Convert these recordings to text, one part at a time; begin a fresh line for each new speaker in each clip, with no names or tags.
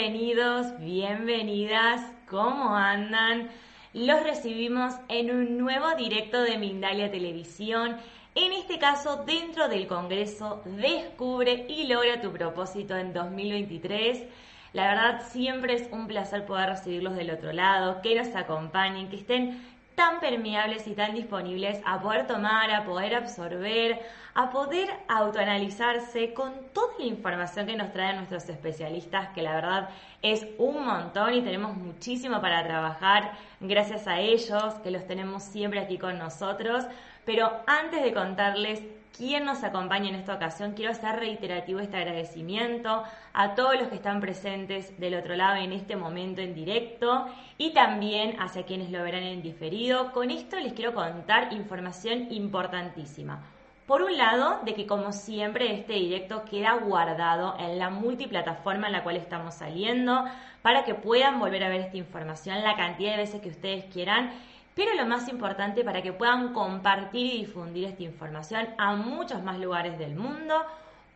Bienvenidos, bienvenidas, ¿cómo andan? Los recibimos en un nuevo directo de Mindalia Televisión, en este caso dentro del Congreso Descubre y logra tu propósito en 2023. La verdad siempre es un placer poder recibirlos del otro lado, que nos acompañen, que estén tan permeables y tan disponibles a poder tomar, a poder absorber, a poder autoanalizarse con toda la información que nos traen nuestros especialistas, que la verdad es un montón y tenemos muchísimo para trabajar gracias a ellos, que los tenemos siempre aquí con nosotros. Pero antes de contarles quién nos acompaña en esta ocasión, quiero hacer reiterativo este agradecimiento a todos los que están presentes del otro lado en este momento en directo y también hacia quienes lo verán en diferido. Con esto les quiero contar información importantísima. Por un lado, de que como siempre este directo queda guardado en la multiplataforma en la cual estamos saliendo para que puedan volver a ver esta información la cantidad de veces que ustedes quieran pero lo más importante para que puedan compartir y difundir esta información a muchos más lugares del mundo.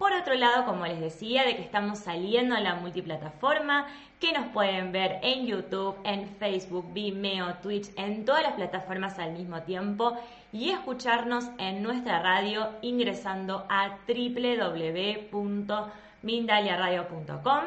Por otro lado, como les decía, de que estamos saliendo en la multiplataforma, que nos pueden ver en YouTube, en Facebook, Vimeo, Twitch, en todas las plataformas al mismo tiempo y escucharnos en nuestra radio ingresando a www.mindaliaradio.com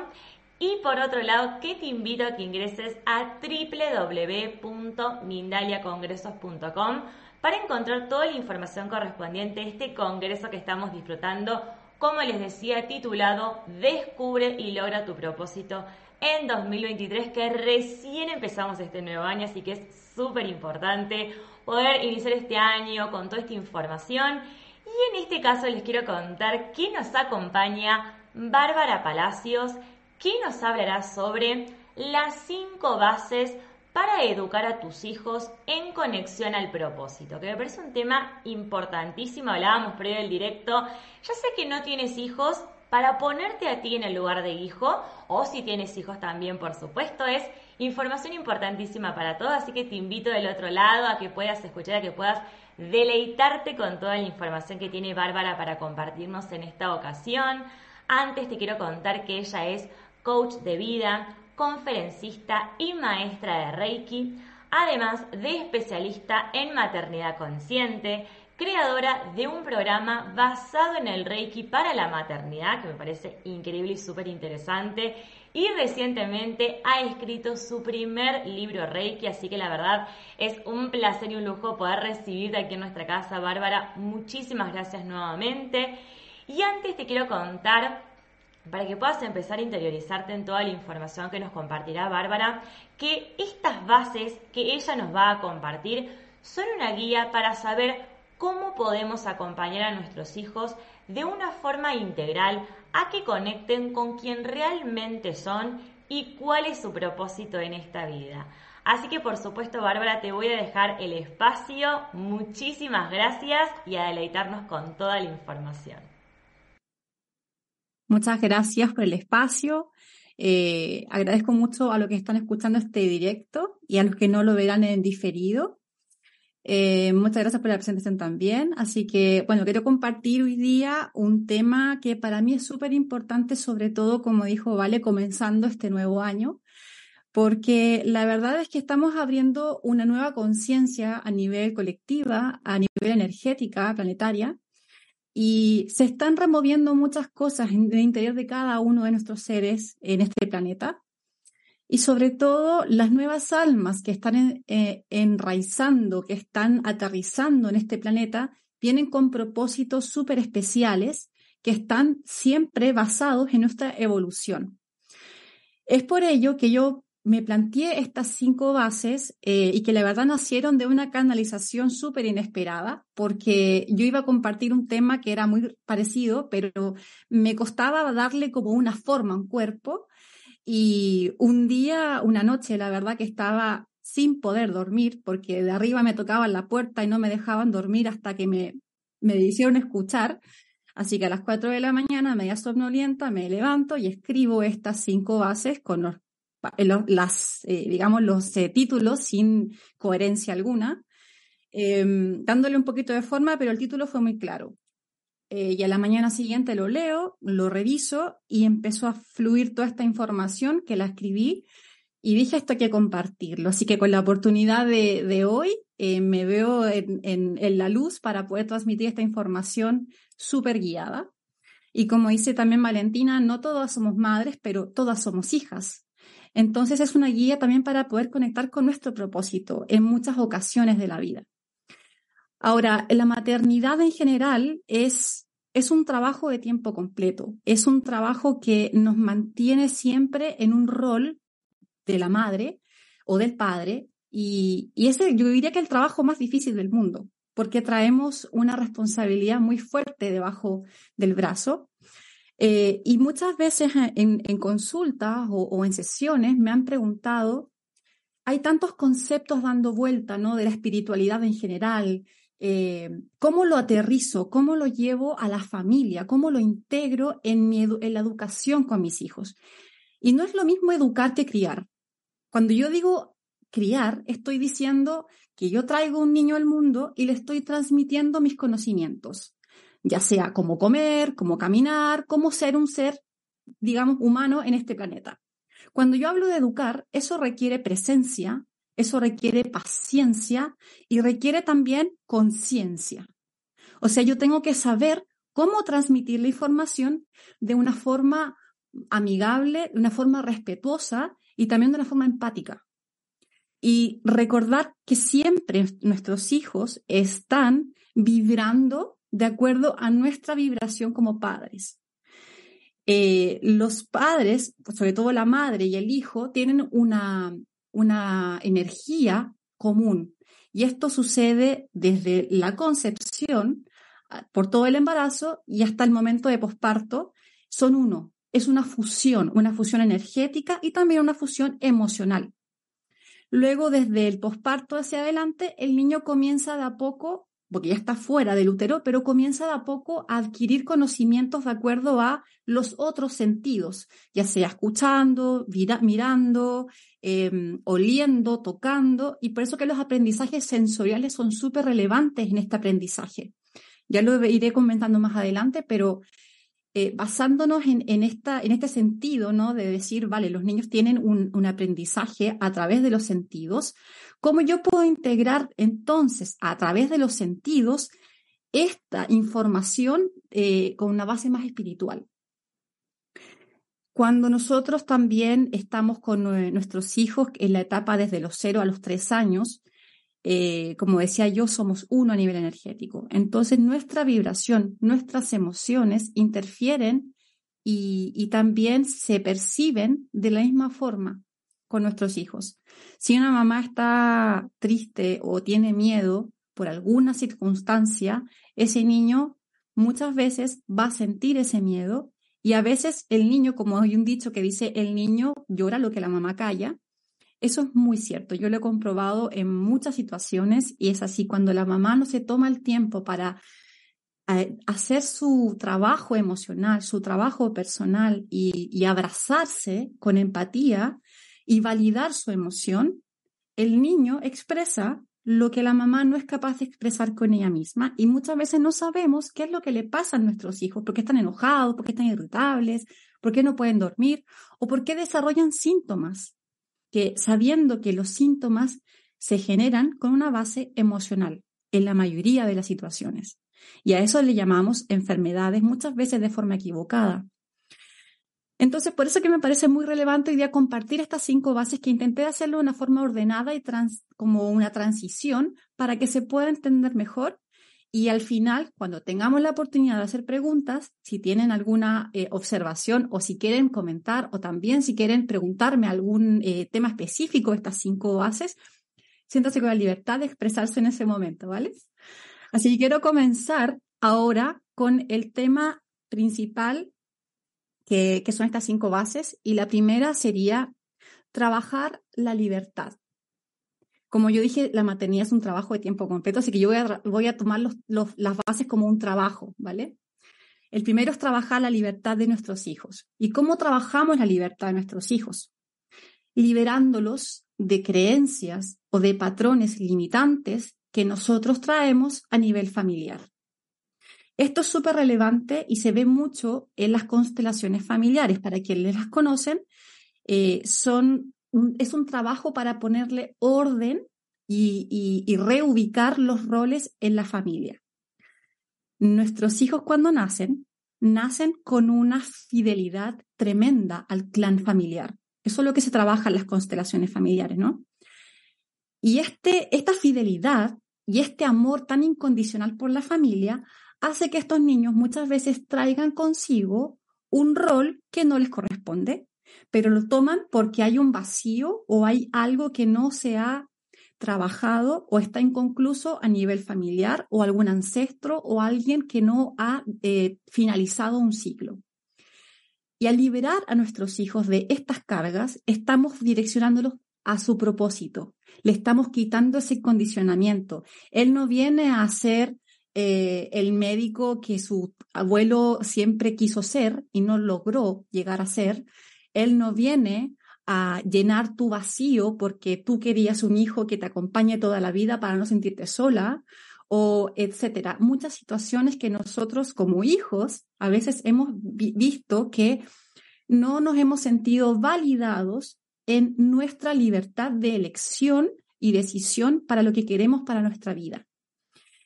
y por otro lado, que te invito a que ingreses a www.mindaliacongresos.com para encontrar toda la información correspondiente a este congreso que estamos disfrutando, como les decía, titulado Descubre y logra tu propósito en 2023, que recién empezamos este nuevo año, así que es súper importante poder iniciar este año con toda esta información. Y en este caso les quiero contar que nos acompaña Bárbara Palacios, que nos hablará sobre las cinco bases para educar a tus hijos en conexión al propósito, que me parece un tema importantísimo, hablábamos previo del directo, ya sé que no tienes hijos, para ponerte a ti en el lugar de hijo, o si tienes hijos también, por supuesto, es información importantísima para todos, así que te invito del otro lado a que puedas escuchar, a que puedas deleitarte con toda la información que tiene Bárbara para compartirnos en esta ocasión. Antes te quiero contar que ella es coach de vida, conferencista y maestra de Reiki, además de especialista en maternidad consciente, creadora de un programa basado en el Reiki para la maternidad, que me parece increíble y súper interesante, y recientemente ha escrito su primer libro Reiki, así que la verdad es un placer y un lujo poder recibirte aquí en nuestra casa, Bárbara. Muchísimas gracias nuevamente. Y antes te quiero contar para que puedas empezar a interiorizarte en toda la información que nos compartirá Bárbara, que estas bases que ella nos va a compartir son una guía para saber cómo podemos acompañar a nuestros hijos de una forma integral a que conecten con quien realmente son y cuál es su propósito en esta vida. Así que por supuesto, Bárbara, te voy a dejar el espacio. Muchísimas gracias y a deleitarnos con toda la información.
Muchas gracias por el espacio. Eh, agradezco mucho a los que están escuchando este directo y a los que no lo verán en diferido. Eh, muchas gracias por la presentación también. Así que, bueno, quiero compartir hoy día un tema que para mí es súper importante, sobre todo, como dijo Vale, comenzando este nuevo año, porque la verdad es que estamos abriendo una nueva conciencia a nivel colectiva, a nivel energética, planetaria, y se están removiendo muchas cosas en el interior de cada uno de nuestros seres en este planeta. Y sobre todo las nuevas almas que están eh, enraizando, que están aterrizando en este planeta, vienen con propósitos súper especiales que están siempre basados en nuestra evolución. Es por ello que yo me planteé estas cinco bases eh, y que la verdad nacieron de una canalización súper inesperada, porque yo iba a compartir un tema que era muy parecido, pero me costaba darle como una forma, un cuerpo. Y un día, una noche, la verdad que estaba sin poder dormir, porque de arriba me tocaban la puerta y no me dejaban dormir hasta que me, me hicieron escuchar. Así que a las 4 de la mañana, media somnolienta, me levanto y escribo estas cinco bases con los las, eh, digamos, los eh, títulos sin coherencia alguna, em, dándole un poquito de forma, pero el título fue muy claro. eh, y a la mañana siguiente lo leo, lo reviso y empezó a fluir toda esta información que la escribí y dije esto hay que compartirlo. Así que con la oportunidad de, hoy eh, me veo en, en, la luz para poder transmitir esta información súper guiada. Y como dice también Valentina, no todas somos madres, pero todas somos hijas. Entonces es una guía también para poder conectar con nuestro propósito en muchas ocasiones de la vida. Ahora, la maternidad en general es, es un trabajo de tiempo completo, es un trabajo que nos mantiene siempre en un rol de la madre o del padre y, y ese yo diría que es el trabajo más difícil del mundo, porque traemos una responsabilidad muy fuerte debajo del brazo. Eh, y muchas veces en, consultas o, o, en sesiones me han preguntado, hay tantos conceptos dando vuelta, ¿no? De la espiritualidad en general, eh, cómo lo aterrizo, cómo lo llevo a la familia, cómo lo integro en, mi en la educación con mis hijos. Y no es lo mismo educar que criar. Cuando yo digo criar, estoy diciendo que yo traigo un niño al mundo y le estoy transmitiendo mis conocimientos, ya sea cómo comer, cómo caminar, cómo ser un ser, digamos, humano en este planeta. Cuando yo hablo de educar, eso requiere presencia, eso requiere paciencia y requiere también conciencia. O sea, yo tengo que saber cómo transmitir la información de una forma amigable, de una forma respetuosa y también de una forma empática. Y recordar que siempre nuestros hijos están vibrando de acuerdo a nuestra vibración como padres. Eh, los padres, sobre todo la madre y el hijo, tienen una, una energía común. Y esto sucede desde la concepción, ah, por todo el embarazo y hasta el momento de posparto. Son uno. Es una fusión, una fusión energética y también una fusión emocional. Luego, desde el posparto hacia adelante, el niño comienza de a poco porque ya está fuera del útero, pero comienza de a poco a adquirir conocimientos de acuerdo a los otros sentidos, ya sea escuchando, mirando, em, oliendo, tocando, y por eso que los aprendizajes sensoriales son súper relevantes en este aprendizaje. Ya lo iré comentando más adelante, pero eh, basándonos en, esta, en este sentido, ¿no? De decir, vale, los niños tienen un, aprendizaje a través de los sentidos, ¿cómo yo puedo integrar entonces a través de los sentidos esta información eh, con una base más espiritual? Cuando nosotros también estamos con nuestros hijos en la etapa desde los 0 a los 3 años, eh, como decía yo, somos uno a nivel energético. Entonces nuestra vibración, nuestras emociones interfieren y, también se perciben de la misma forma con nuestros hijos. Si una mamá está triste o tiene miedo por alguna circunstancia, ese niño muchas veces va a sentir ese miedo y a veces el niño, como hay un dicho que dice, el niño llora lo que la mamá calla, eso es muy cierto, yo lo he comprobado en muchas situaciones y es así, cuando la mamá no se toma el tiempo para eh, hacer su trabajo emocional, su trabajo personal y, abrazarse con empatía y validar su emoción, el niño expresa lo que la mamá no es capaz de expresar con ella misma y muchas veces no sabemos qué es lo que le pasa a nuestros hijos, por qué están enojados, por qué están irritables, por qué no pueden dormir o por qué desarrollan síntomas que sabiendo que los síntomas se generan con una base emocional en la mayoría de las situaciones. Y a eso le llamamos enfermedades muchas veces de forma equivocada. Entonces, por eso que me parece muy relevante hoy día compartir estas cinco bases que intenté hacerlo de una forma ordenada y como una transición para que se pueda entender mejor y al final, cuando tengamos la oportunidad de hacer preguntas, si tienen alguna eh, observación o si quieren comentar o también si quieren preguntarme algún eh, tema específico de estas cinco bases, siéntase con la libertad de expresarse en ese momento, ¿vale? Así que quiero comenzar ahora con el tema principal que, que son estas cinco bases y la primera sería trabajar la libertad. Como yo dije, la maternidad es un trabajo de tiempo completo, así que yo voy a, tomar las bases como un trabajo, ¿vale? El primero es trabajar la libertad de nuestros hijos. ¿Y cómo trabajamos la libertad de nuestros hijos? Liberándolos de creencias o de patrones limitantes que nosotros traemos a nivel familiar. Esto es súper relevante y se ve mucho en las constelaciones familiares. Para quienes las conocen, eh, son es un trabajo para ponerle orden y, reubicar los roles en la familia. Nuestros hijos cuando nacen, nacen con una fidelidad tremenda al clan familiar. Eso es lo que se trabaja en las constelaciones familiares, ¿no? Y este, esta fidelidad y este amor tan incondicional por la familia hace que estos niños muchas veces traigan consigo un rol que no les corresponde, pero lo toman porque hay un vacío o hay algo que no se ha trabajado o está inconcluso a nivel familiar o algún ancestro o alguien que no ha eh, finalizado un ciclo. Y al liberar a nuestros hijos de estas cargas, estamos direccionándolos a su propósito. Le estamos quitando ese condicionamiento. Él no viene a ser eh, el médico que su abuelo siempre quiso ser y no logró llegar a ser. Él no viene a llenar tu vacío porque tú querías un hijo que te acompañe toda la vida para no sentirte sola o etcétera. Muchas situaciones que nosotros como hijos a veces hemos visto que no nos hemos sentido validados en nuestra libertad de elección y decisión para lo que queremos para nuestra vida.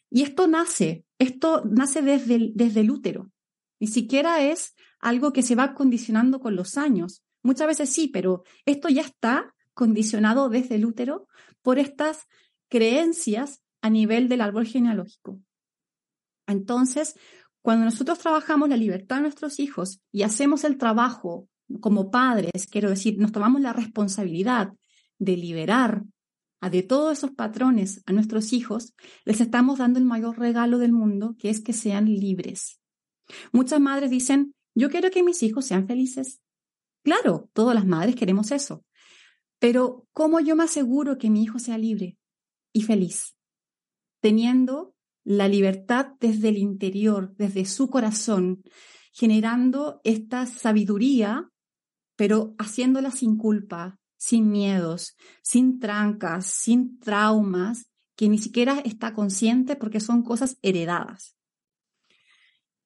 Y esto nace, esto nace desde el, desde el útero. Ni siquiera es algo que se va condicionando con los años. Muchas veces sí, pero esto ya está condicionado desde el útero por estas creencias a nivel del árbol genealógico. Entonces, cuando nosotros trabajamos la libertad de nuestros hijos y hacemos el trabajo como padres, quiero decir, nos tomamos la responsabilidad de liberar de todos esos patrones a nuestros hijos, les estamos dando el mayor regalo del mundo, que es que sean libres. Muchas madres dicen, yo quiero que mis hijos sean felices. Claro, todas las madres queremos eso. Pero ¿cómo yo me aseguro que mi hijo sea libre y feliz? Teniendo la libertad desde el interior, desde su corazón, generando esta sabiduría, pero haciéndola sin culpa, sin miedos, sin trancas, sin traumas, que ni siquiera está consciente porque son cosas heredadas.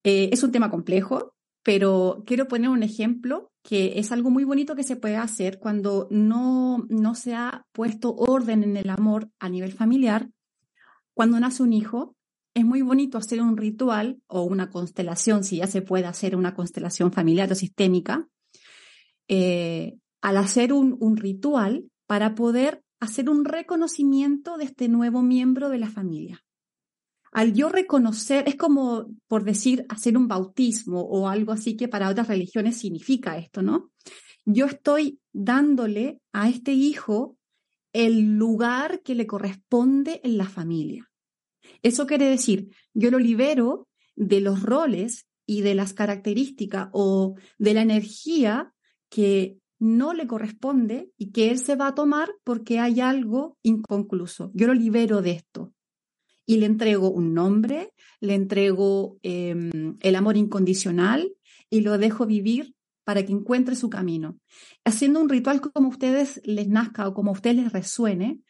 Eh, es un tema complejo, pero quiero poner un ejemplo que es algo muy bonito que se puede hacer cuando no, no se ha puesto orden en el amor a nivel familiar. Cuando nace un hijo, es muy bonito hacer un ritual o una constelación, si ya se puede hacer una constelación familiar o sistémica, eh, al hacer un, ritual para poder hacer un reconocimiento de este nuevo miembro de la familia. Al yo reconocer, es como, por decir, hacer un bautismo o algo así que para otras religiones significa esto, ¿no? Yo estoy dándole a este hijo el lugar que le corresponde en la familia. Eso quiere decir, yo lo libero de los roles y de las características o de la energía que no le corresponde y que él se va a tomar porque hay algo inconcluso. Yo lo libero de esto y le entrego un nombre, le entrego em, el amor incondicional y lo dejo vivir para que encuentre su camino. Haciendo un ritual como a ustedes les nazca o como a ustedes les resuene,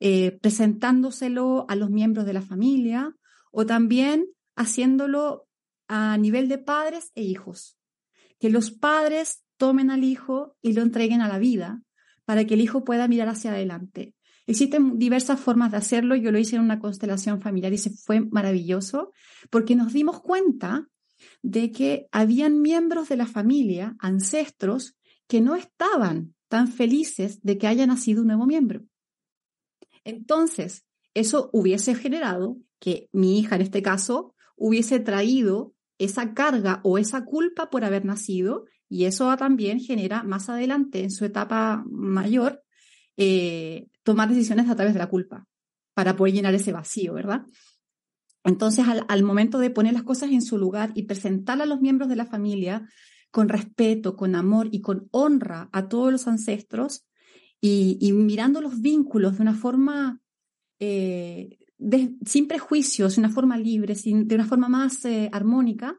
eh, presentándoselo a los miembros de la familia o también haciéndolo a nivel de padres e hijos. Que los padres tomen al hijo y lo entreguen a la vida para que el hijo pueda mirar hacia adelante. Existen diversas formas de hacerlo. Yo lo hice en una constelación familiar y se fue maravilloso porque nos dimos cuenta de que habían miembros de la familia, ancestros, que no estaban tan felices de que haya nacido un nuevo miembro. Entonces, eso hubiese generado que mi hija, en este caso, hubiese traído esa carga o esa culpa por haber nacido y eso también genera más adelante, en su etapa mayor, eh, tomar decisiones a través de la culpa para poder llenar ese vacío, ¿verdad? Entonces, al, momento de poner las cosas en su lugar y presentar a los miembros de la familia con respeto, con amor y con honra a todos los ancestros y, mirando los vínculos de una forma eh, sin prejuicios, de una forma libre, de una forma más eh, armónica,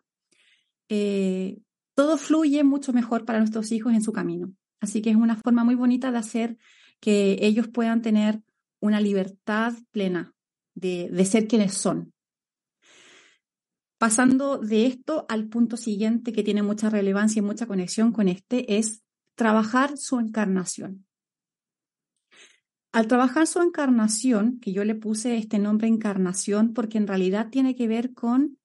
eh, todo fluye mucho mejor para nuestros hijos en su camino. Así que es una forma muy bonita de hacer que ellos puedan tener una libertad plena de, ser quienes son. Pasando de esto al punto siguiente que tiene mucha relevancia y mucha conexión con este, es trabajar su encarnación. Al trabajar su encarnación, que yo le puse este nombre encarnación porque en realidad tiene que ver con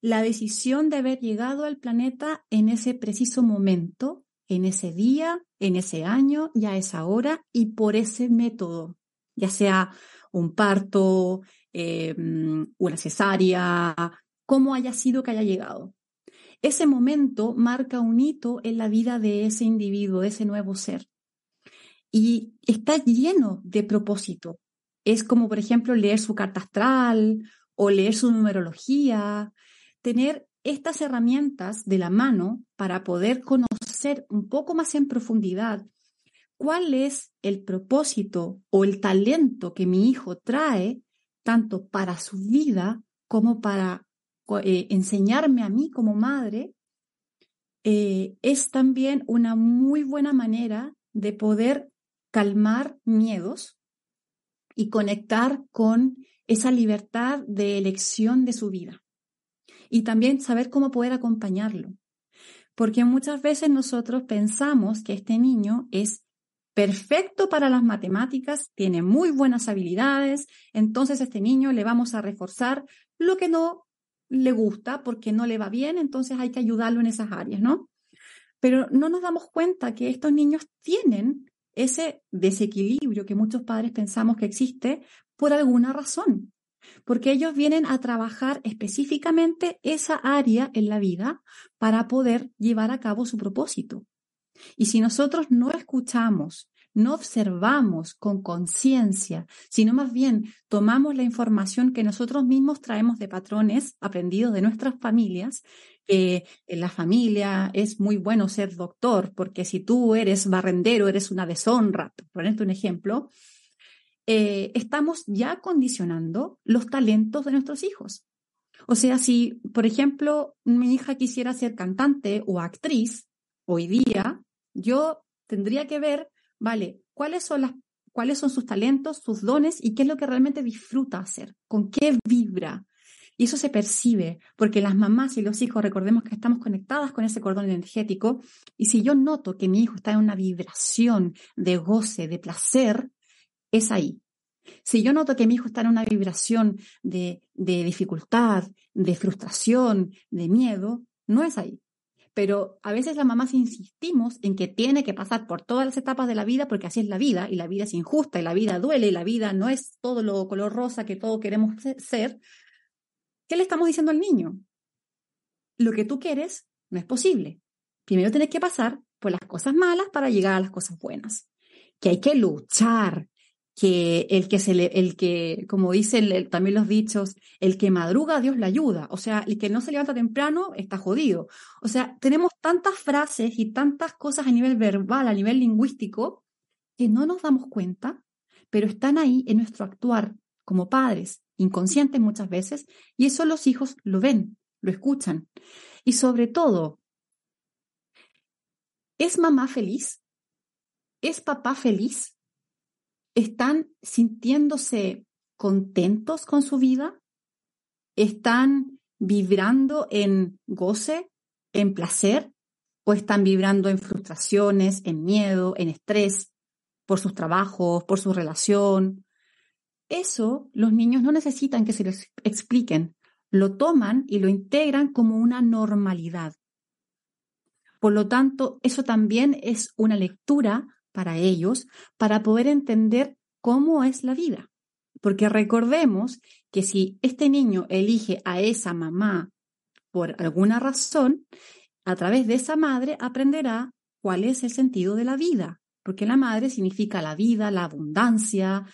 la decisión de haber llegado al planeta en ese preciso momento, en ese día, en ese año y a esa hora y por ese método, ya sea un parto, eh, una cesárea, como haya sido que haya llegado. Ese momento marca un hito en la vida de ese individuo, de ese nuevo ser. Y está lleno de propósito. Es como, por ejemplo, leer su carta astral o leer su numerología, tener estas herramientas de la mano para poder conocer un poco más en profundidad cuál es el propósito o el talento que mi hijo trae, tanto para su vida como para eh, enseñarme a mí como madre, eh, es también una muy buena manera de poder calmar miedos y conectar con esa libertad de elección de su vida. Y también saber cómo poder acompañarlo. Porque muchas veces nosotros pensamos que este niño es perfecto para las matemáticas, tiene muy buenas habilidades, entonces a este niño le vamos a reforzar lo que no le gusta porque no le va bien, entonces hay que ayudarlo en esas áreas, ¿no? Pero no nos damos cuenta que estos niños tienen ese desequilibrio que muchos padres pensamos que existe por alguna razón, porque ellos vienen a trabajar específicamente esa área en la vida para poder llevar a cabo su propósito. Y si nosotros no escuchamos, no observamos con conciencia, sino más bien tomamos la información que nosotros mismos traemos de patrones aprendidos de nuestras familias, que en la familia es muy bueno ser doctor, porque si tú eres barrendero, eres una deshonra, por ponerte un ejemplo, eh, estamos ya condicionando los talentos de nuestros hijos. O sea, si, por ejemplo, mi hija quisiera ser cantante o actriz, hoy día, yo tendría que ver, vale, cuáles son las cuáles son sus talentos, sus dones y qué es lo que realmente disfruta hacer, con qué vibra. Y eso se percibe, porque las mamás y los hijos, recordemos que estamos conectadas con ese cordón energético, y si yo noto que mi hijo está en una vibración de goce, de placer, es ahí. Si yo noto que mi hijo está en una vibración de, dificultad, de frustración, de miedo, no es ahí pero a veces las mamás insistimos en que tiene que pasar por todas las etapas de la vida porque así es la vida y la vida es injusta y la vida duele y la vida no es todo lo color rosa que todos queremos ser. ¿Qué le estamos diciendo al niño? Lo que tú quieres no es posible. Primero tienes que pasar por las cosas malas para llegar a las cosas buenas. Que hay que luchar, que el que se le, el que, como dicen también los dichos, el que madruga, Dios le ayuda. O sea, el que no se levanta temprano está jodido. O sea, tenemos tantas frases y tantas cosas a nivel verbal, a nivel lingüístico, que no nos damos cuenta, pero están ahí en nuestro actuar como padres, inconscientes muchas veces, y eso los hijos lo ven, lo escuchan. Y sobre todo, ¿es mamá feliz? ¿Es papá feliz? Están sintiéndose contentos con su vida, están vibrando en goce, en placer, o están vibrando en frustraciones, en miedo, en estrés por sus trabajos, por su relación. Eso los niños no necesitan que se les expliquen, lo toman y lo integran como una normalidad. Por lo tanto, eso también es una lectura para ellos para poder entender cómo es la vida. Porque recordemos que si este niño elige a esa mamá por alguna razón, a través de esa madre aprenderá cuál es el sentido de la vida, porque la madre significa la vida, la abundancia,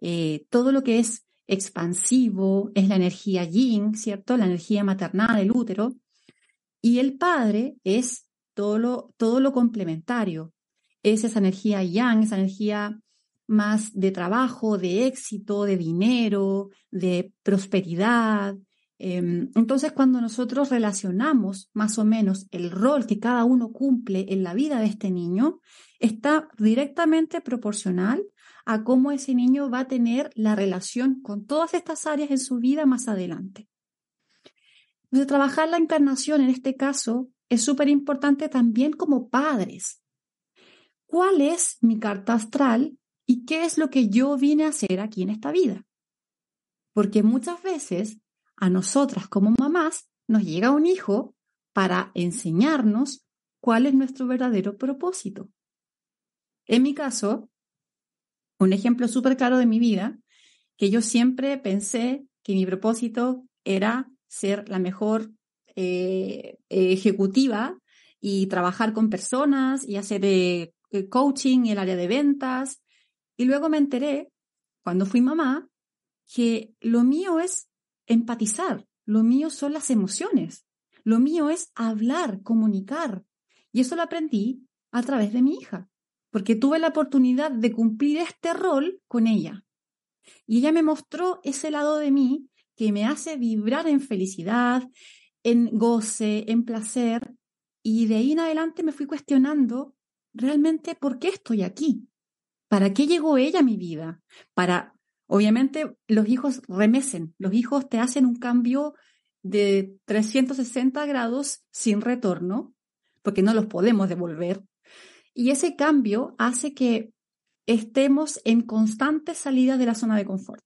eh, todo lo que es expansivo, es la energía yin, ¿cierto? La energía maternal, el útero. Y el padre es todo lo, todo lo complementario, es esa energía yang, esa energía más de trabajo, de éxito, de dinero, de prosperidad. Em, entonces, cuando nosotros relacionamos más o menos el rol que cada uno cumple en la vida de este niño, está directamente proporcional a cómo ese niño va a tener la relación con todas estas áreas en su vida más adelante. Entonces, trabajar la encarnación en este caso es súper importante también como padres. ¿Cuál es mi carta astral y qué es lo que yo vine a hacer aquí en esta vida? Porque muchas veces a nosotras como mamás nos llega un hijo para enseñarnos cuál es nuestro verdadero propósito. En mi caso, un ejemplo súper claro de mi vida, que yo siempre pensé que mi propósito era ser la mejor eh, ejecutiva y trabajar con personas y hacer eh, coaching en el área de ventas. Y luego me enteré, cuando fui mamá, que lo mío es empatizar, lo mío son las emociones, lo mío es hablar, comunicar. Y eso lo aprendí a través de mi hija, porque tuve la oportunidad de cumplir este rol con ella. Y ella me mostró ese lado de mí que me hace vibrar en felicidad, en goce, en placer. Y de ahí en adelante me fui cuestionando realmente por qué estoy aquí. ¿Para qué llegó ella a mi vida? Para, obviamente, los hijos remesen, los hijos te hacen un cambio de 360 grados sin retorno, porque no los podemos devolver. Y ese cambio hace que estemos en constante salida de la zona de confort.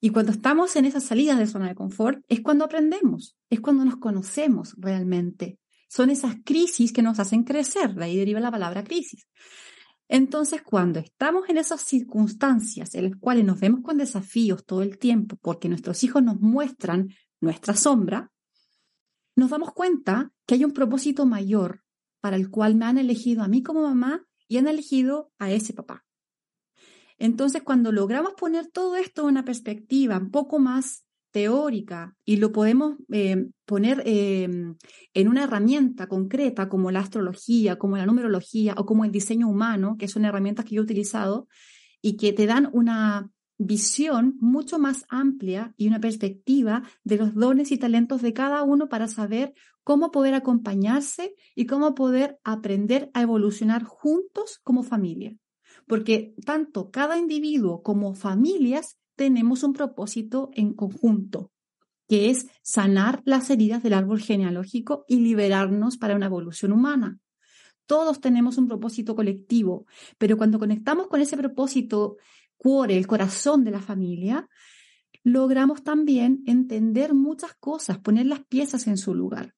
Y cuando estamos en esas salidas de zona de confort, es cuando aprendemos, es cuando nos conocemos realmente. Son esas crisis que nos hacen crecer, de ahí deriva la palabra crisis. Entonces, cuando estamos en esas circunstancias en las cuales nos vemos con desafíos todo el tiempo, porque nuestros hijos nos muestran nuestra sombra, nos damos cuenta que hay un propósito mayor para el cual me han elegido a mí como mamá y han elegido a ese papá. Entonces, cuando logramos poner todo esto en una perspectiva un poco más teórica y lo podemos eh, poner em, en una herramienta concreta como la astrología, como la numerología o como el diseño humano, que son herramientas que yo he utilizado y que te dan una visión mucho más amplia y una perspectiva de los dones y talentos de cada uno para saber cómo poder acompañarse y cómo poder aprender a evolucionar juntos como familia. Porque tanto cada individuo como familias tenemos un propósito en conjunto, que es sanar las heridas del árbol genealógico y liberarnos para una evolución humana. Todos tenemos un propósito colectivo, pero cuando conectamos con ese propósito cuore, el corazón de la familia, logramos también entender muchas cosas, poner las piezas en su lugar.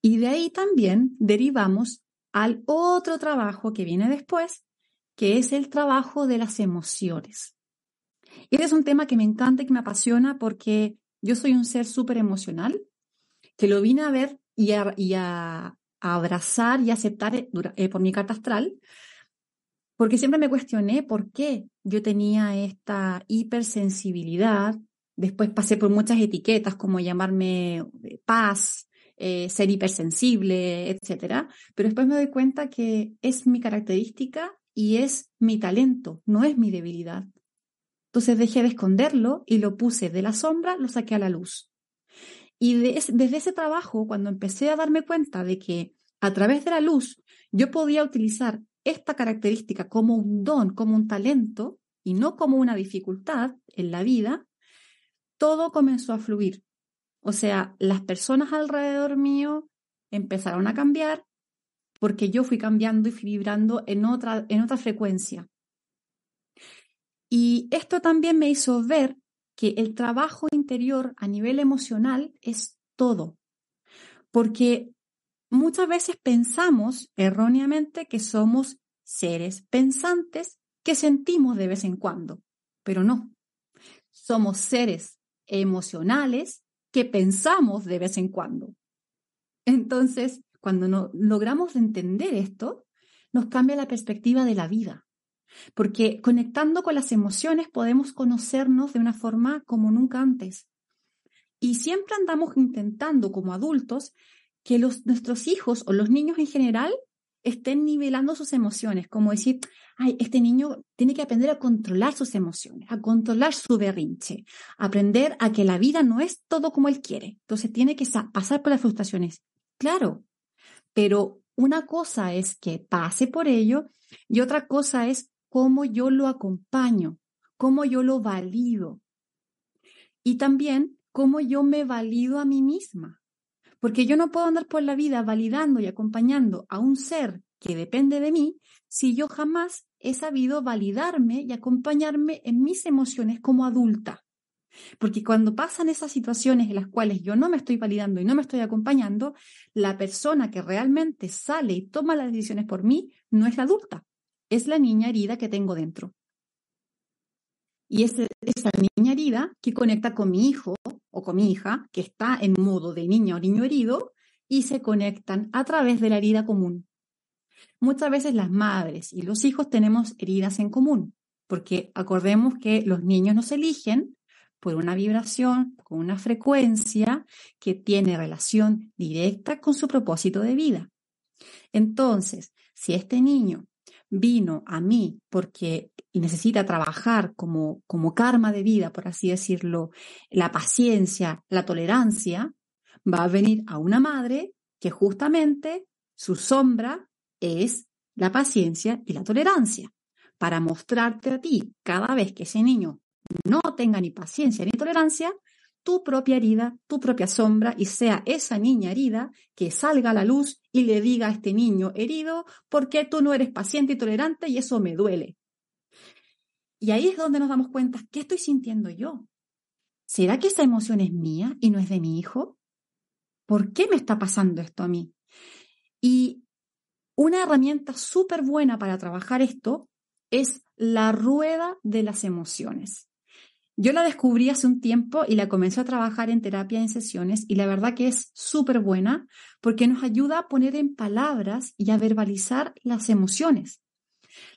Y de ahí también derivamos al otro trabajo que viene después, que es el trabajo de las emociones. Y este es un tema que me encanta y que me apasiona porque yo soy un ser súper emocional, que lo vine a ver y a, abrazar y aceptar eh, eh, por mi carta astral, porque siempre me cuestioné por qué yo tenía esta hipersensibilidad. Después pasé por muchas etiquetas como llamarme eh, paz, ser hipersensible, etc. Pero después me doy cuenta que es mi característica y es mi talento, no es mi debilidad. Entonces dejé de esconderlo y lo puse de la sombra, lo saqué a la luz. Y desde ese trabajo, cuando empecé a darme cuenta de que a través de la luz yo podía utilizar esta característica como un don, como un talento, y no como una dificultad en la vida, todo comenzó a fluir. O sea, las personas alrededor mío empezaron a cambiar, porque yo fui cambiando y vibrando en otra, en otra frecuencia. Y esto también me hizo ver que el trabajo interior a nivel emocional es todo, porque muchas veces pensamos erróneamente que somos seres pensantes que sentimos de vez en cuando, pero no, somos seres emocionales que pensamos de vez en cuando. Entonces, cuando no, logramos entender esto, nos cambia la perspectiva de la vida. Porque conectando con las emociones podemos conocernos de una forma como nunca antes. Y siempre andamos intentando como adultos que los, nuestros hijos o los niños en general estén nivelando sus emociones, como decir, ay, este niño tiene que aprender a controlar sus emociones, a controlar su berrinche, aprender a que la vida no es todo como él quiere. Entonces tiene que pasar por las frustraciones. Claro, pero una cosa es que pase por ello y otra cosa es cómo yo lo acompaño, cómo yo lo valido. Y también cómo yo me valido a mí misma. Porque yo no puedo andar por la vida validando y acompañando a un ser que depende de mí si yo jamás he sabido validarme y acompañarme en mis emociones como adulta. Porque cuando pasan esas situaciones en las cuales yo no me estoy validando y no me estoy acompañando, la persona que realmente sale y toma las decisiones por mí no es la adulta, es la niña herida que tengo dentro. Y es esa niña herida que conecta con mi hijo o con mi hija, que está en modo de niña o niño herido, y se conectan a través de la herida común. Muchas veces las madres y los hijos tenemos heridas en común, porque acordemos que los niños nos eligen por una vibración, con una frecuencia que tiene relación directa con su propósito de vida. Entonces, si este niño vino a mí porque necesita trabajar como, como karma de vida, por así decirlo, la paciencia, la tolerancia, va a venir a una madre que justamente su sombra es la paciencia y la tolerancia, para mostrarte a ti cada vez que ese niño no tenga ni paciencia ni tolerancia, tu propia herida, tu propia sombra, y sea esa niña herida que salga a la luz y le diga a este niño herido, ¿por qué tú no eres paciente y tolerante? Y eso me duele. Y ahí es donde nos damos cuenta, ¿qué estoy sintiendo yo? ¿Será que esa emoción es mía y no es de mi hijo? ¿Por qué me está pasando esto a mí? Y una herramienta súper buena para trabajar esto es la rueda de las emociones. Yo la descubrí hace un tiempo y la comencé a trabajar en terapia en sesiones y la verdad que es súper buena porque nos ayuda a poner en palabras y a verbalizar las emociones.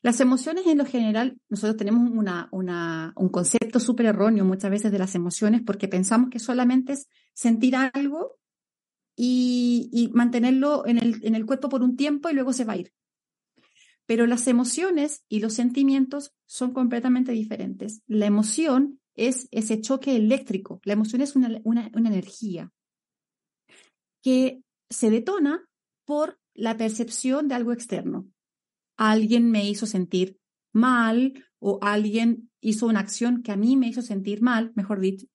Las emociones en lo general, nosotros tenemos un concepto súper erróneo muchas veces de las emociones porque pensamos que solamente es sentir algo y, mantenerlo en el, en el cuerpo por un tiempo y luego se va a ir. Pero las emociones y los sentimientos son completamente diferentes. La emoción es ese choque eléctrico. La emoción es una, energía que se detona por la percepción de algo externo. Alguien me hizo sentir mal o alguien hizo una acción que a mí me hizo sentir mal, mejor dicho.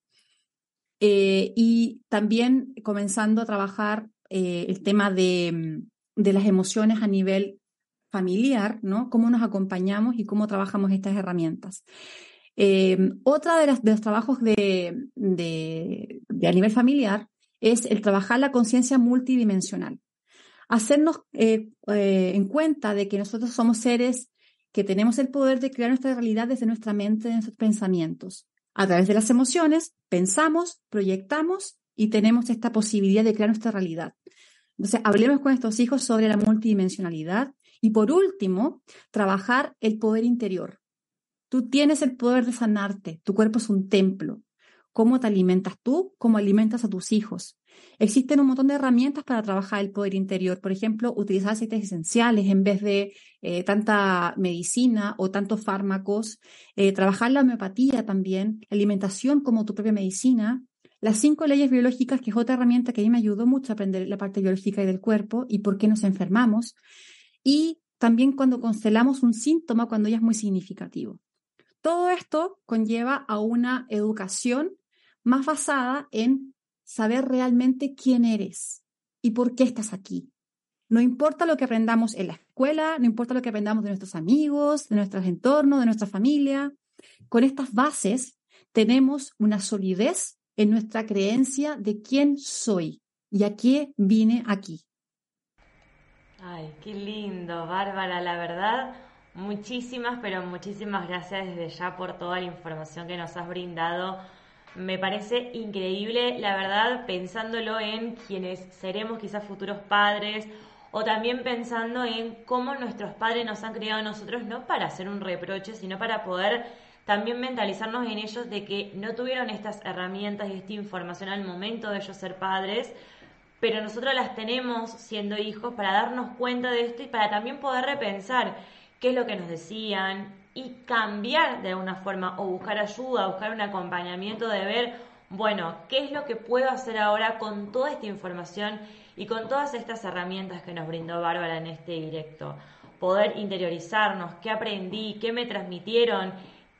Eh, y también comenzando a trabajar eh, el tema de, de, las emociones a nivel familiar, ¿no? Cómo nos acompañamos y cómo trabajamos estas herramientas. Eh, otra de, los trabajos de, a nivel familiar es el trabajar la conciencia multidimensional. Hacernos eh, eh, en cuenta de que nosotros somos seres que tenemos el poder de crear nuestra realidad desde nuestra mente, de nuestros pensamientos. A través de las emociones, pensamos, proyectamos y tenemos esta posibilidad de crear nuestra realidad. Entonces, hablemos con estos hijos sobre la multidimensionalidad y por último, trabajar el poder interior. Tú tienes el poder de sanarte, tu cuerpo es un templo. ¿Cómo te alimentas tú? ¿Cómo alimentas a tus hijos? Existen un montón de herramientas para trabajar el poder interior. Por ejemplo, utilizar aceites esenciales en vez de eh, tanta medicina o tantos fármacos. Eh, trabajar la homeopatía también, alimentación como tu propia medicina. Las cinco leyes biológicas, que es otra herramienta que a mí me ayudó mucho a aprender la parte biológica y del cuerpo y por qué nos enfermamos y también cuando constelamos un síntoma cuando ya es muy significativo. Todo esto conlleva a una educación más basada en saber realmente quién eres y por qué estás aquí. No importa lo que aprendamos en la escuela, no importa lo que aprendamos de nuestros amigos, de nuestros entornos, de nuestra familia. Con estas bases tenemos una solidez en nuestra creencia de quién soy y a qué vine aquí.
Ay, qué lindo, Bárbara, la verdad. Muchísimas, pero muchísimas gracias desde ya por toda la información que nos has brindado. Me parece increíble, la verdad, pensándolo en quienes seremos quizás futuros padres o también pensando en cómo nuestros padres nos han criado a nosotros, no para hacer un reproche, sino para poder también mentalizarnos en ellos de que no tuvieron estas herramientas y esta información al momento de ellos ser padres, pero nosotros las tenemos siendo hijos para darnos cuenta de esto y para también poder repensar qué es lo que nos decían y cambiar de alguna forma o buscar ayuda, buscar un acompañamiento de ver, bueno, qué es lo que puedo hacer ahora con toda esta información y con todas estas herramientas que nos brindó Bárbara en este directo. Poder interiorizarnos, qué aprendí, qué me transmitieron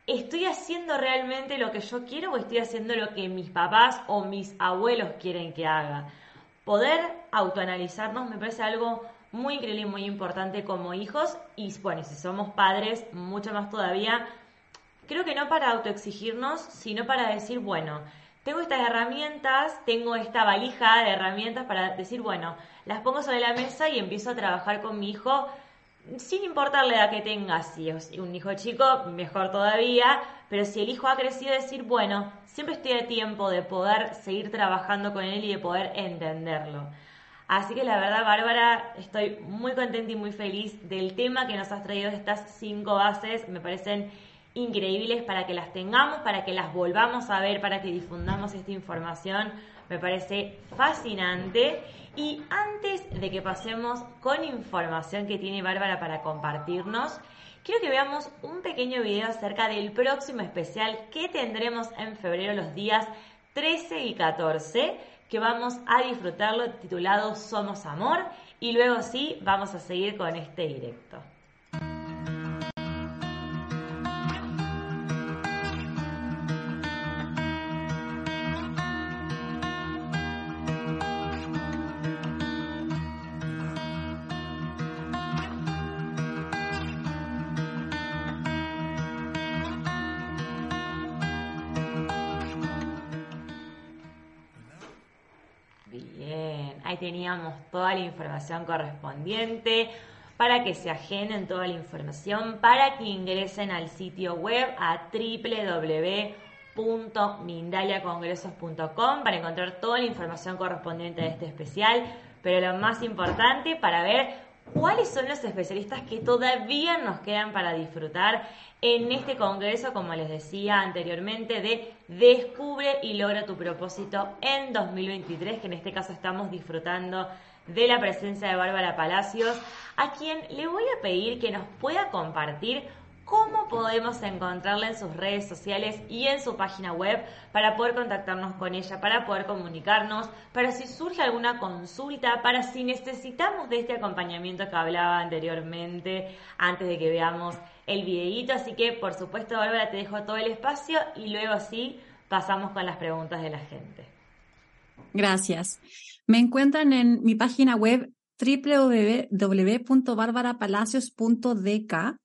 ¿estoy haciendo realmente lo que yo quiero o estoy haciendo lo que mis papás o mis abuelos quieren que haga? Poder autoanalizarnos me parece algo muy increíble y muy importante como hijos y bueno, si somos padres, mucho más todavía. Creo que no para autoexigirnos, sino para decir, bueno, tengo estas herramientas, tengo esta valija de herramientas para decir, bueno, las pongo sobre la mesa y empiezo a trabajar con mi hijo sin importar la edad que tenga, si es un hijo chico, mejor todavía, pero si el hijo ha crecido, decir, bueno, siempre estoy a tiempo de poder seguir trabajando con él y de poder entenderlo. Así que la verdad, Bárbara, estoy muy contenta y muy feliz del tema que nos has traído estas cinco bases. Me parecen increíbles para que las tengamos, para que las volvamos a ver, para que difundamos esta información. Me parece fascinante. Y antes de que pasemos con información que tiene Bárbara para compartirnos, quiero que veamos un pequeño video acerca del próximo especial que tendremos en febrero los días 13 y 14 que vamos a disfrutarlo titulado Somos Amor y luego sí vamos a seguir con este directo. Teníamos toda la información correspondiente para que se agenden toda la información, para que ingresen al sitio web a www.mindaliacongresos.com para encontrar toda la información correspondiente a este especial, pero lo más importante para ver cuáles son los especialistas que todavía nos quedan para disfrutar en este congreso, como les decía anteriormente, de Descubre y logra tu propósito en 2023, que en este caso estamos disfrutando de la presencia de Bárbara Palacios, a quien le voy a pedir que nos pueda compartir cómo podemos encontrarla en sus redes sociales y en su página web para poder contactarnos con ella, para poder comunicarnos, para si surge alguna consulta, para si necesitamos de este acompañamiento que hablaba anteriormente antes de que veamos el videíto. Así que, por supuesto, Bárbara, te dejo todo el espacio y luego sí pasamos con las preguntas de la gente.
Gracias. Me encuentran en mi página web www.barbarapalacios.dk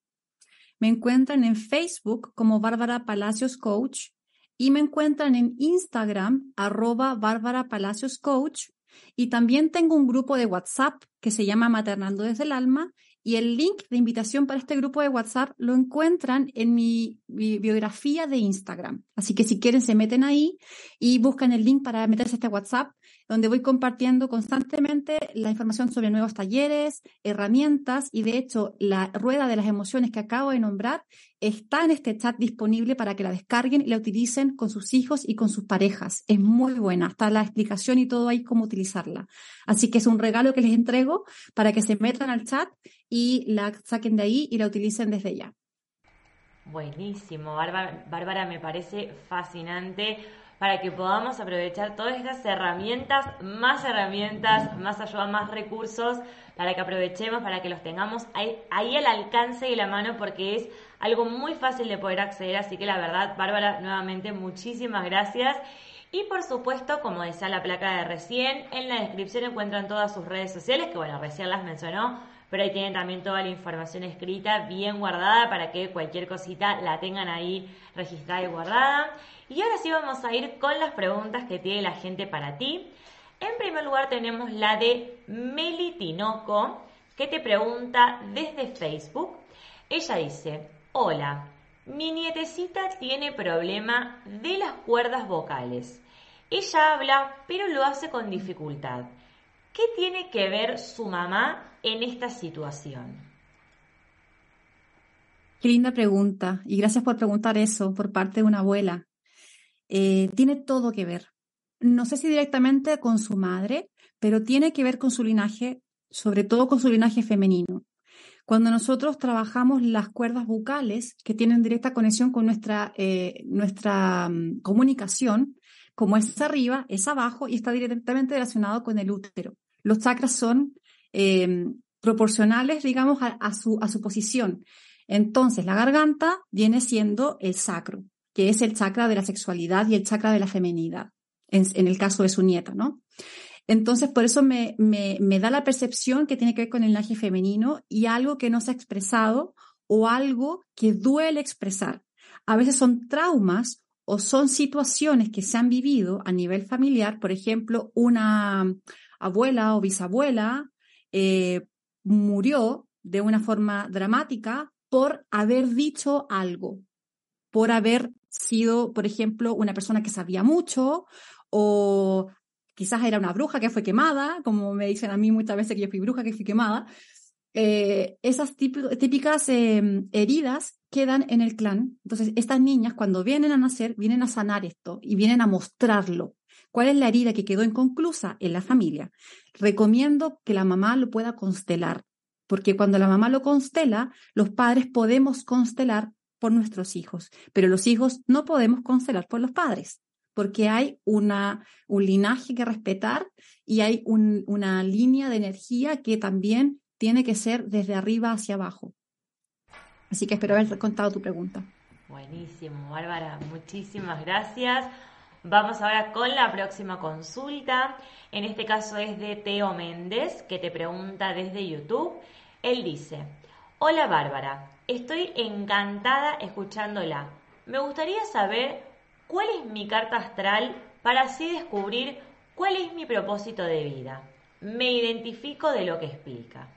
me encuentran en Facebook como Bárbara Palacios Coach y me encuentran en Instagram arroba Bárbara Palacios Coach. Y también tengo un grupo de WhatsApp que se llama Maternando desde el Alma y el link de invitación para este grupo de WhatsApp lo encuentran en mi, biografía de Instagram. Así que si quieren se meten ahí y buscan el link para meterse a este WhatsApp, donde voy compartiendo constantemente la información sobre nuevos talleres, herramientas y de hecho la rueda de las emociones que acabo de nombrar está en este chat disponible para que la descarguen y la utilicen con sus hijos y con sus parejas. Es muy buena, está la explicación y todo ahí cómo utilizarla. Así que es un regalo que les entrego para que se metan al chat y la saquen de ahí y la utilicen desde ya.
Buenísimo, Bárbara, me parece fascinante para que podamos aprovechar todas estas herramientas, más herramientas, más ayuda, más recursos, para que aprovechemos, para que los tengamos ahí, ahí al alcance de la mano, porque es algo muy fácil de poder acceder. Así que la verdad, Bárbara, nuevamente muchísimas gracias. Y por supuesto, como decía la placa de recién, en la descripción encuentran todas sus redes sociales, que bueno, recién las mencionó, pero ahí tienen también toda la información escrita bien guardada para que cualquier cosita la tengan ahí registrada y guardada. Y ahora sí vamos a ir con las preguntas que tiene la gente para ti. En primer lugar tenemos la de Meli Tinoco, que te pregunta desde Facebook. Ella dice, hola, mi nietecita tiene problema de las cuerdas vocales. Ella habla, pero lo hace con dificultad. ¿Qué tiene que ver su mamá en esta situación?
Qué linda pregunta y gracias por preguntar eso por parte de una abuela. Eh, tiene todo que ver. No sé si directamente con su madre, pero tiene que ver con su linaje, sobre todo con su linaje femenino. Cuando nosotros trabajamos las cuerdas bucales que tienen directa conexión con nuestra, eh, nuestra mm, comunicación, como es arriba, es abajo y está directamente relacionado con el útero. Los chakras son em, proporcionales, digamos, a, su, a su posición. Entonces, la garganta viene siendo el sacro, que es el chakra de la sexualidad y el chakra de la femenidad, en, el caso de su nieta, ¿no? Entonces, por eso me, me, da la percepción que tiene que ver con el linaje femenino y algo que no se ha expresado o algo que duele expresar. A veces son traumas o son situaciones que se han vivido a nivel familiar, por ejemplo, una abuela o bisabuela eh, murió de una forma dramática por haber dicho algo, por haber sido, por ejemplo, una persona que sabía mucho o quizás era una bruja que fue quemada, como me dicen a mí muchas veces que yo fui bruja que fui quemada. Eh, esas típicas em, heridas quedan en el clan. Entonces, estas niñas cuando vienen a nacer, vienen a sanar esto y vienen a mostrarlo. ¿Cuál es la herida que quedó inconclusa en la familia? Recomiendo que la mamá lo pueda constelar, porque cuando la mamá lo constela, los padres podemos constelar por nuestros hijos, pero los hijos no podemos constelar por los padres porque hay una, un linaje que respetar y hay una línea de energía que también tiene que ser desde arriba hacia abajo. Así que espero haber contado tu pregunta.
Buenísimo, Bárbara, muchísimas gracias. Vamos ahora con la próxima consulta. En este caso es de Teo Méndez, que te pregunta desde YouTube. Él dice, hola Bárbara, estoy encantada escuchándola. Me gustaría saber cuál es mi carta astral para así descubrir cuál es mi propósito de vida. Me identifico de lo que explica.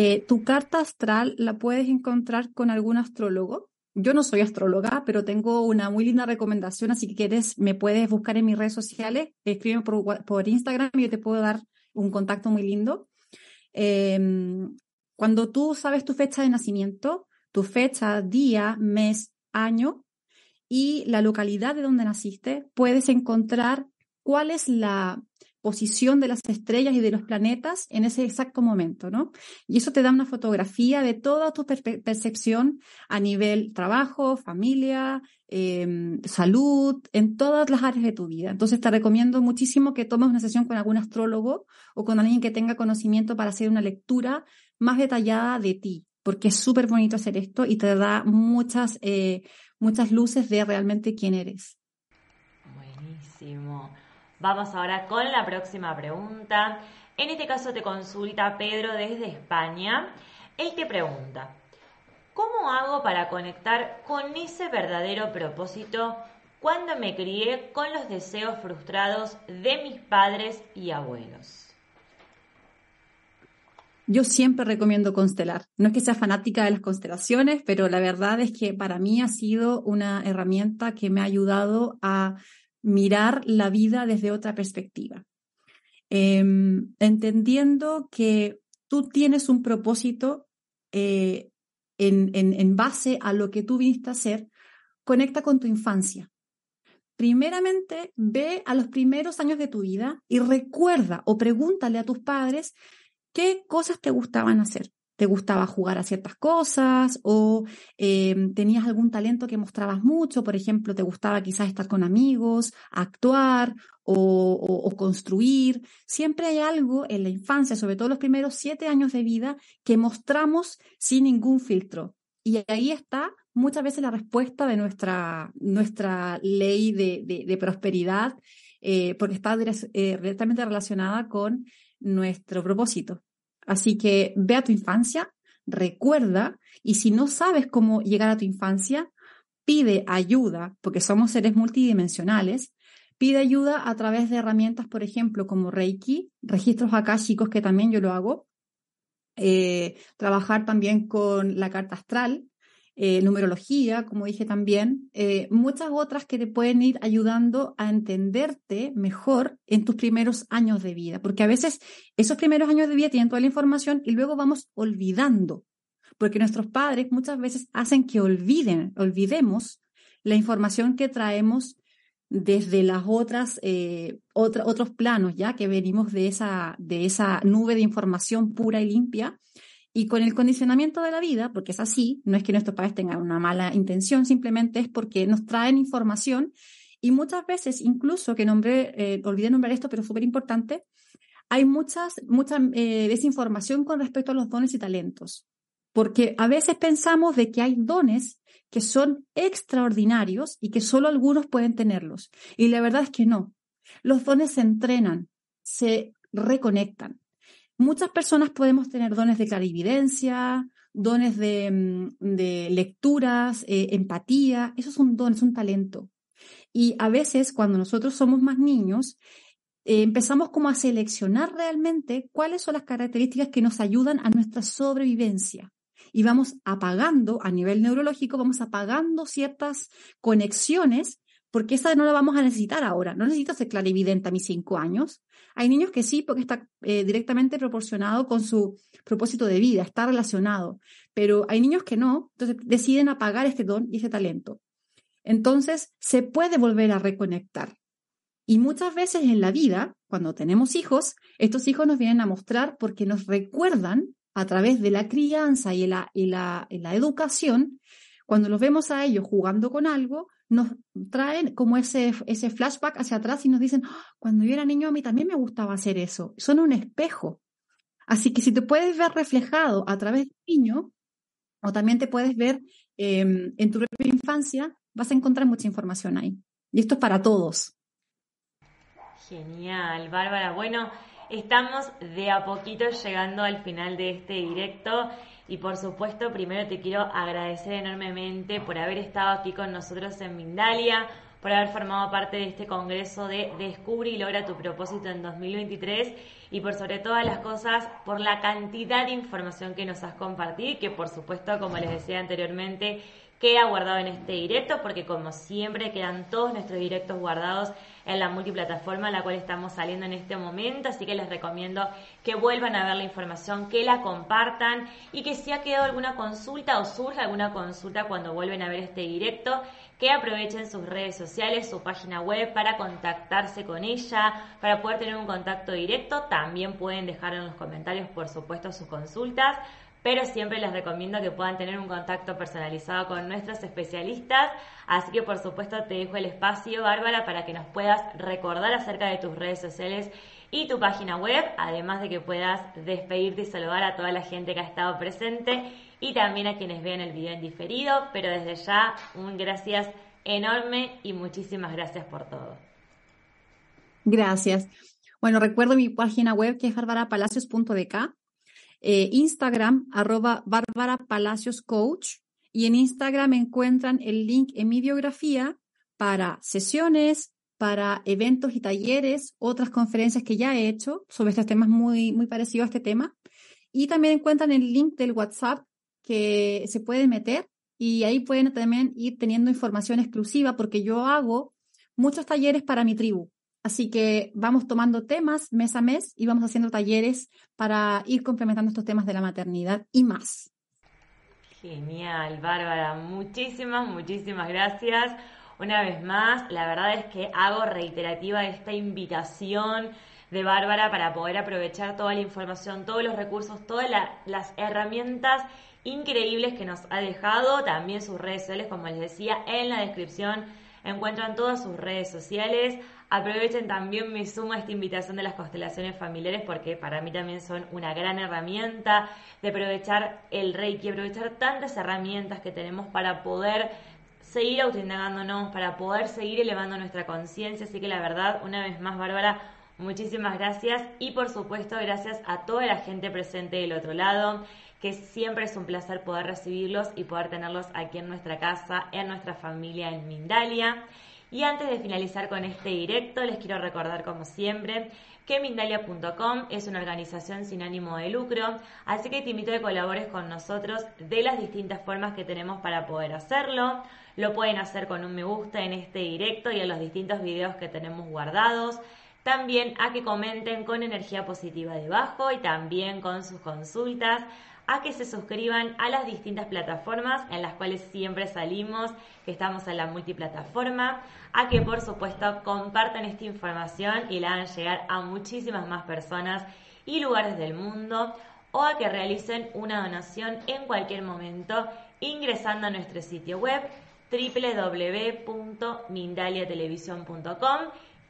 Eh, tu carta astral la puedes encontrar con algún astrólogo. Yo no soy astróloga, pero tengo una muy linda recomendación, así que quieres, me puedes buscar en mis redes sociales, escribe por, por Instagram y yo te puedo dar un contacto muy lindo. Em, cuando tú sabes tu fecha de nacimiento, tu fecha, día, mes, año y la localidad de donde naciste, puedes encontrar cuál es la posición de las estrellas y de los planetas en ese exacto momento, ¿no? Y eso te da una fotografía de toda tu percepción a nivel trabajo, familia, em, salud, en todas las áreas de tu vida. Entonces te recomiendo muchísimo que tomes una sesión con algún astrólogo o con alguien que tenga conocimiento para hacer una lectura más detallada de ti, porque es súper bonito hacer esto y te da muchas, eh, muchas luces de realmente quién eres.
Buenísimo. Vamos ahora con la próxima pregunta. En este caso te consulta Pedro desde España. Él te pregunta, ¿cómo hago para conectar con ese verdadero propósito cuando me crié con los deseos frustrados de mis padres y abuelos?
Yo siempre recomiendo constelar. No es que sea fanática de las constelaciones, pero la verdad es que para mí ha sido una herramienta que me ha ayudado a mirar la vida desde otra perspectiva. Em, entendiendo que tú tienes un propósito eh, en, en base a lo que tú viniste a hacer, conecta con tu infancia. Primeramente, ve a los primeros años de tu vida y recuerda o pregúntale a tus padres qué cosas te gustaban hacer te gustaba jugar a ciertas cosas o em, tenías algún talento que mostrabas mucho, por ejemplo, te gustaba quizás estar con amigos, actuar o, construir. Siempre hay algo en la infancia, sobre todo los primeros siete años de vida, que mostramos sin ningún filtro. Y ahí está muchas veces la respuesta de nuestra, nuestra ley de, prosperidad, eh, porque está eh, directamente relacionada con nuestro propósito. Así que ve a tu infancia, recuerda, y si no sabes cómo llegar a tu infancia, pide ayuda, porque somos seres multidimensionales, pide ayuda a través de herramientas, por ejemplo, como Reiki, registros acá, chicos, que también yo lo hago, eh, trabajar también con la carta astral, eh, numerología, como dije también, eh, muchas otras que te pueden ir ayudando a entenderte mejor en tus primeros años de vida, porque a veces esos primeros años de vida tienen toda la información y luego vamos olvidando, porque nuestros padres muchas veces hacen que olviden, olvidemos la información que traemos desde las otras eh, otros planos ya que venimos de esa de esa nube de información pura y limpia y con el condicionamiento de la vida, porque es así, no es que nuestros padres tengan una mala intención, simplemente es porque nos traen información y muchas veces, incluso que nombré, eh, olvidé nombrar esto, pero súper importante, hay muchas, mucha eh, desinformación con respecto a los dones y talentos. porque a veces pensamos de que hay dones que son extraordinarios y que solo algunos pueden tenerlos. Y la verdad es que no. Los dones se entrenan, se reconectan. Muchas personas podemos tener dones de clarividencia, dones de, mm, lecturas, eh, empatía. Eso es un don, es un talento. Y a veces cuando nosotros somos más niños, eh, empezamos como a seleccionar realmente cuáles son las características que nos ayudan a nuestra sobrevivencia. Y vamos apagando a nivel neurológico, vamos apagando ciertas conexiones porque esa no la vamos a necesitar ahora. No necesito ser clarividente a mis cinco años. Hay niños que sí, porque está eh, directamente proporcionado con su propósito de vida, está relacionado. Pero hay niños que no, entonces deciden apagar este don y ese talento. Entonces, se puede volver a reconectar. Y muchas veces en la vida, cuando tenemos hijos, estos hijos nos vienen a mostrar porque nos recuerdan a través de la crianza y la, y la educación, cuando los vemos a ellos jugando con algo, nos traen como ese, ese flashback hacia atrás y nos dicen, ah, cuando yo era niño a mí también me gustaba hacer eso. Son un espejo. Así que si te puedes ver reflejado a través del niño, o también te puedes ver em, en tu propia infancia, vas a encontrar mucha información ahí. Y esto es para todos.
Genial, Bárbara. Bueno, estamos de a poquito llegando al final de este directo. Y por supuesto, primero te quiero agradecer enormemente por haber estado aquí con nosotros en Mindalia, por haber formado parte de este congreso de Descubre y logra tu propósito en 2023 y por sobre todas las cosas, por la cantidad de información que nos has compartido y que por supuesto, como les decía anteriormente, queda guardado en este directo porque como siempre quedan todos nuestros directos guardados en la multiplataforma a la cual estamos saliendo en este momento, así que les recomiendo que vuelvan a ver la información, que la compartan y que si ha quedado alguna consulta o surge alguna consulta cuando vuelven a ver este directo, que aprovechen sus redes sociales, su página web para contactarse con ella, para poder tener un contacto directo. También pueden dejar en los comentarios, por supuesto, sus consultas pero siempre les recomiendo que puedan tener un contacto personalizado con nuestros especialistas. Así que por supuesto te dejo el espacio, Bárbara, para que nos puedas recordar acerca de tus redes sociales y tu página web, además de que puedas despedirte y saludar a toda la gente que ha estado presente y también a quienes vean el video en diferido. Pero desde ya, un gracias enorme y muchísimas gracias por todo.
Gracias. Bueno, recuerdo mi página web que es barbarapalacios.dk eh, Instagram, arroba Bárbara Palacios Coach, y en Instagram encuentran el link en mi biografía para sesiones, para eventos y talleres, otras conferencias que ya he hecho sobre estos temas muy, muy parecidos a este tema. Y también encuentran el link del WhatsApp que se puede meter y ahí pueden también ir teniendo información exclusiva porque yo hago muchos talleres para mi tribu. Así que vamos tomando temas mes a mes y vamos haciendo talleres para ir complementando estos temas de la maternidad y más.
Genial, Bárbara. Muchísimas, muchísimas gracias. Una vez más, la verdad es que hago reiterativa esta invitación de Bárbara para poder aprovechar toda la información, todos los recursos, todas las herramientas increíbles que nos ha dejado. También sus redes sociales, como les decía, en la descripción encuentran todas sus redes sociales. Aprovechen también me sumo a esta invitación de las constelaciones familiares porque para mí también son una gran herramienta de aprovechar el Reiki, aprovechar tantas herramientas que tenemos para poder seguir autoindagándonos, para poder seguir elevando nuestra conciencia. Así que la verdad, una vez más, Bárbara, muchísimas gracias y por supuesto gracias a toda la gente presente del otro lado que siempre es un placer poder recibirlos y poder tenerlos aquí en nuestra casa, en nuestra familia en Mindalia. Y antes de finalizar con este directo, les quiero recordar como siempre que Mindalia.com es una organización sin ánimo de lucro, así que te invito a que colabores con nosotros de las distintas formas que tenemos para poder hacerlo. Lo pueden hacer con un me gusta en este directo y en los distintos videos que tenemos guardados. También a que comenten con energía positiva debajo y también con sus consultas a que se suscriban a las distintas plataformas en las cuales siempre salimos, que estamos en la multiplataforma, a que por supuesto compartan esta información y la hagan llegar a muchísimas más personas y lugares del mundo, o a que realicen una donación en cualquier momento ingresando a nuestro sitio web www.mindaliatelevisión.com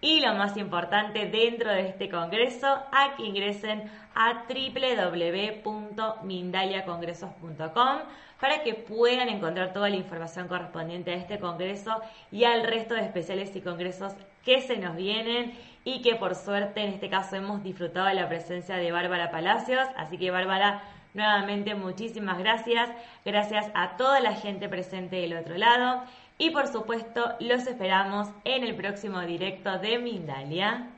Y lo más importante dentro de este congreso, a que ingresen a www.mindaliacongresos.com para que puedan encontrar toda la información correspondiente a este congreso y al resto de especiales y congresos que se nos vienen y que por suerte en este caso hemos disfrutado de la presencia de Bárbara Palacios. Así que Bárbara, nuevamente muchísimas gracias. Gracias a toda la gente presente del otro lado. Y por supuesto, los esperamos en el próximo directo de Mindalia.